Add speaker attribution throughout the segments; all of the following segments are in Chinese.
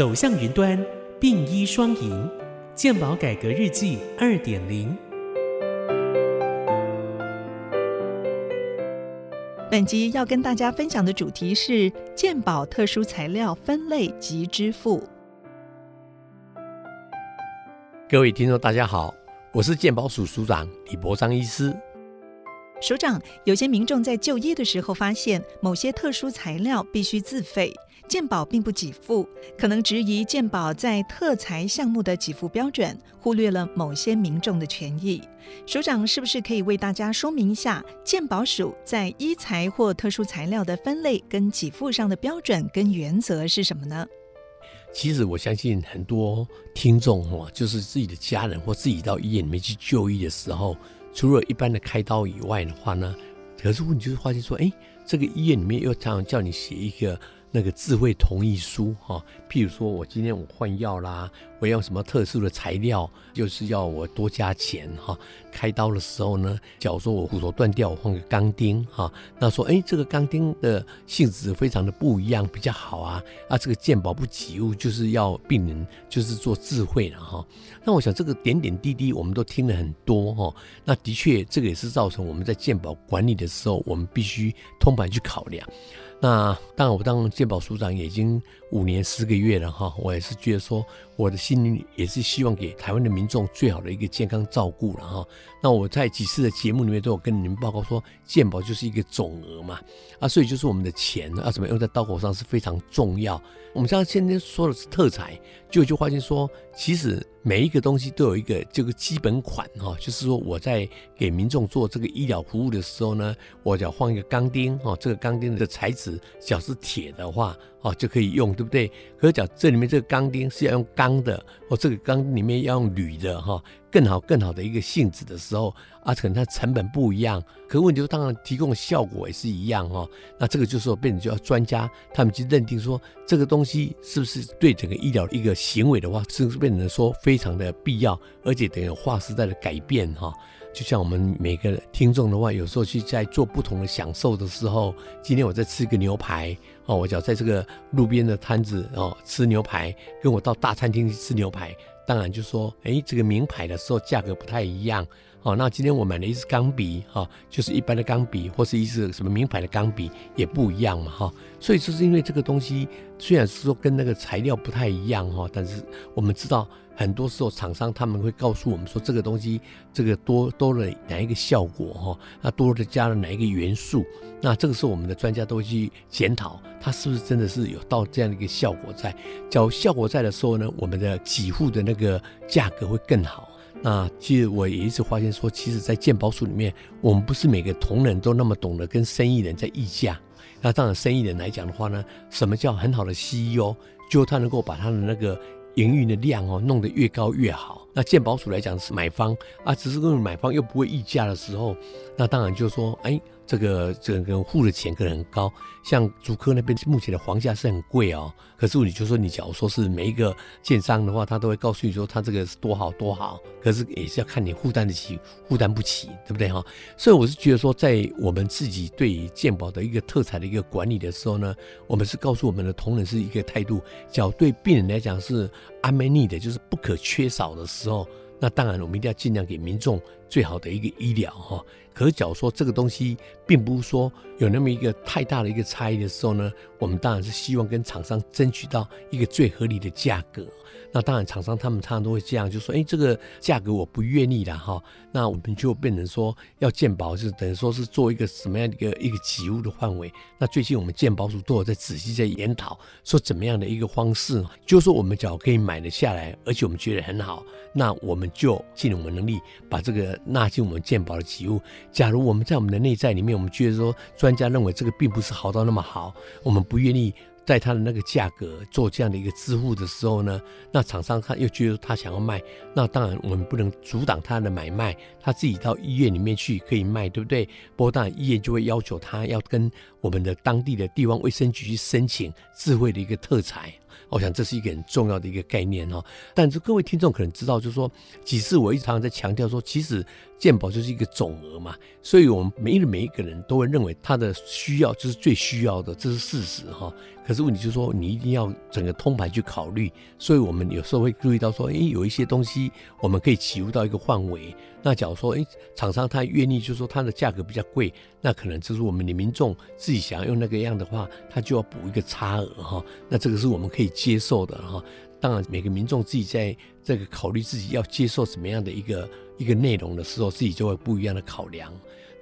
Speaker 1: 走向云端，并医双赢，健保改革日记二点零。
Speaker 2: 本集要跟大家分享的主题是健保特殊材料分类及支付。
Speaker 3: 各位听众，大家好，我是健保署署长李博章医师。
Speaker 2: 署长，有些民众在就医的时候发现某些特殊材料必须自费，健保并不给付，可能质疑健保在特材项目的给付标准，忽略了某些民众的权益。署长是不是可以为大家说明一下健保署在医材或特殊材料的分类跟给付上的标准跟原则是什么呢？
Speaker 3: 其实我相信很多听众哦，就是自己的家人或自己到医院里面去就医的时候。除了一般的开刀以外的话呢，可是问题就是发现说，哎，这个医院里面又常常叫你写一个。那个智慧同意书哈，譬如说我今天我换药啦，我要什么特殊的材料，就是要我多加钱哈。开刀的时候呢，假如说我骨头断掉，我换个钢钉哈，那说哎，这个钢钉的性质非常的不一样，比较好啊。啊，这个鉴宝不起物，就是要病人就是做智慧了哈。那我想这个点点滴滴我们都听了很多哈。那的确这个也是造成我们在鉴宝管理的时候，我们必须通盘去考量。那当然，我当然鉴宝署长已经五年十个月了哈，我也是觉得说，我的心里也是希望给台湾的民众最好的一个健康照顾了哈。那我在几次的节目里面都有跟你们报告说，健保就是一个总额嘛，啊，所以就是我们的钱啊怎么用在刀口上是非常重要。我们像今天说的是特材，就就发现说，其实。每一个东西都有一个这个基本款哈，就是说我在给民众做这个医疗服务的时候呢，我要换一个钢钉哈，这个钢钉的材质只要是铁的话哦就可以用，对不对？可是讲这里面这个钢钉是要用钢的，哦这个钢里面要用铝的哈，更好更好的一个性质的时候啊，可能它成本不一样，可问题就当然提供的效果也是一样哈。那这个就是说变成就要专家他们去认定说这个东西是不是对整个医疗一个行为的话，是不是变成说非。常的必要，而且等于划时代的改变哈。就像我们每个听众的话，有时候去在做不同的享受的时候，今天我在吃一个牛排哦，我只要在这个路边的摊子哦吃牛排，跟我到大餐厅去吃牛排，当然就说，哎，这个名牌的时候价格不太一样。哦，那今天我买了一支钢笔，哈，就是一般的钢笔，或是一支什么名牌的钢笔也不一样嘛，哈。所以就是因为这个东西虽然是说跟那个材料不太一样，哈，但是我们知道很多时候厂商他们会告诉我们说这个东西这个多多了哪一个效果，哈，那多了加了哪一个元素，那这个时候我们的专家都会去检讨它是不是真的是有到这样的一个效果在。只要效果在的时候呢，我们的给付的那个价格会更好。那其实我也一直发现说，其实，在鉴宝署里面，我们不是每个同仁都那么懂得跟生意人在议价。那当然，生意人来讲的话呢，什么叫很好的 CEO？就他能够把他的那个营运的量哦，弄得越高越好。那鉴宝署来讲是买方啊，只是因为买方又不会议价的时候，那当然就说，哎。这个整个付的钱可能很高，像竹科那边目前的房价是很贵哦。可是你就说你假如说是每一个建商的话，他都会告诉你说他这个是多好多好。可是也是要看你负担得起，负担不起，对不对哈？所以我是觉得说，在我们自己对于鉴宝的一个特产的一个管理的时候呢，我们是告诉我们的同仁是一个态度，只要对病人来讲是 a m need 的，就是不可缺少的时候，那当然我们一定要尽量给民众最好的一个医疗哈。可是，假如说这个东西并不是说有那么一个太大的一个差异的时候呢，我们当然是希望跟厂商争取到一个最合理的价格。那当然，厂商他们常常都会这样，就说：“哎，这个价格我不愿意的哈。”那我们就变成说要鉴保，就是等于说是做一个什么样的一个一个起物的范围。那最近我们鉴保组都有在仔细在研讨，说怎么样的一个方式，就是说我们只要可以买得下来，而且我们觉得很好，那我们就尽我们能力把这个纳进我们鉴宝的起物。假如我们在我们的内在里面，我们觉得说专家认为这个并不是好到那么好，我们不愿意。在它的那个价格做这样的一个支付的时候呢，那厂商他又觉得他想要卖，那当然我们不能阻挡他的买卖，他自己到医院里面去可以卖，对不对？不过当然医院就会要求他要跟我们的当地的地方卫生局去申请智慧的一个特材。我想这是一个很重要的一个概念哦。但是各位听众可能知道，就是说几次我一直常常在强调说，其实健保就是一个总额嘛，所以我们每一每一个人都会认为他的需要就是最需要的，这是事实哈。可是问题就是说，你一定要整个通盘去考虑，所以我们有时候会注意到说，哎，有一些东西我们可以起入到一个范围。那假如说，哎，厂商他愿意，就是说它的价格比较贵，那可能就是我们的民众自己想要用那个样的话，他就要补一个差额哈。那这个是我们可以接受的哈。当然，每个民众自己在这个考虑自己要接受什么样的一个一个内容的时候，自己就会不一样的考量。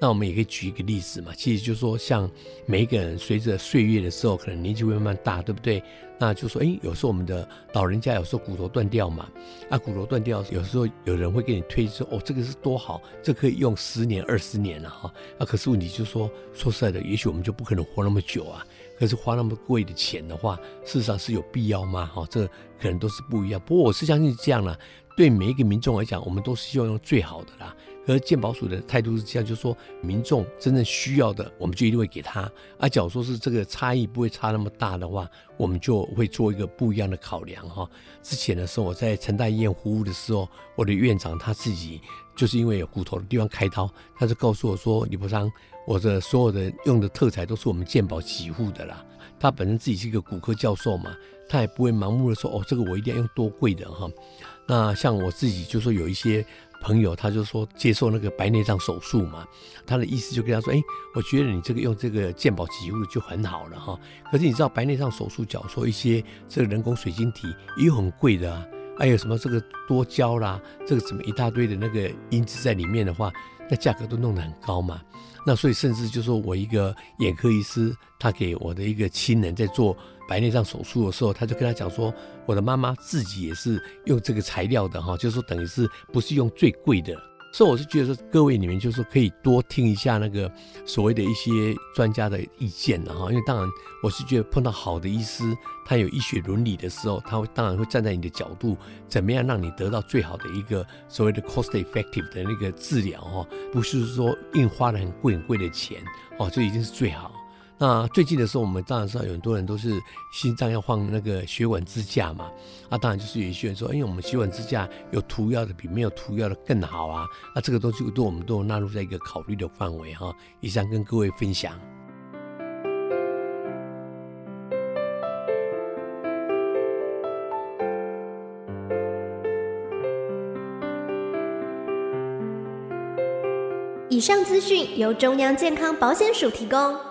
Speaker 3: 那我们也可以举一个例子嘛，其实就是说，像每一个人随着岁月的时候，可能年纪会慢慢大，对不对？那就说，哎，有时候我们的老人家有时候骨头断掉嘛，啊，骨头断掉，有时候有人会给你推说，哦，这个是多好，这可以用十年、二十年了哈。啊，可是问题就是说，说实在的，也许我们就不可能活那么久啊。可是花那么贵的钱的话，事实上是有必要吗？哈，这可能都是不一样。不过我是相信这样了，对每一个民众来讲，我们都是希望用最好的啦。而鉴宝署的态度是这样，就是说民众真正需要的，我们就一定会给他。啊，假如说是这个差异不会差那么大的话，我们就会做一个不一样的考量哈。之前的时候我在成大医院服务的时候，我的院长他自己就是因为有骨头的地方开刀，他就告诉我说：“李博昌，我的所有的用的特材都是我们鉴宝给付的啦。”他本身自己是一个骨科教授嘛，他也不会盲目的说：“哦，这个我一定要用多贵的哈。”那像我自己就说有一些。朋友他就说接受那个白内障手术嘛，他的意思就跟他说，哎，我觉得你这个用这个健保给付就很好了哈。可是你知道白内障手术，假如说一些这个人工水晶体也很贵的啊，还有什么这个多焦啦，这个什么一大堆的那个因子在里面的话，那价格都弄得很高嘛。那所以甚至就说我一个眼科医师，他给我的一个亲人在做。白内障手术的时候，他就跟他讲说：“我的妈妈自己也是用这个材料的哈，就是说等于是不是用最贵的。”所以我是觉得说，各位你们就是可以多听一下那个所谓的一些专家的意见了哈。因为当然我是觉得碰到好的医师，他有医学伦理的时候，他会当然会站在你的角度，怎么样让你得到最好的一个所谓的 cost effective 的那个治疗哦，不是说硬花了很贵很贵的钱哦，这已经是最好。那最近的时候，我们当然知道有很多人都是心脏要放那个血管支架嘛，啊，当然就是有些人说，因为，我们血管支架有涂药的比没有涂药的更好啊，那这个东西都我们都有纳入在一个考虑的范围哈。以上跟各位分享。
Speaker 4: 以上资讯由中央健康保险署提供。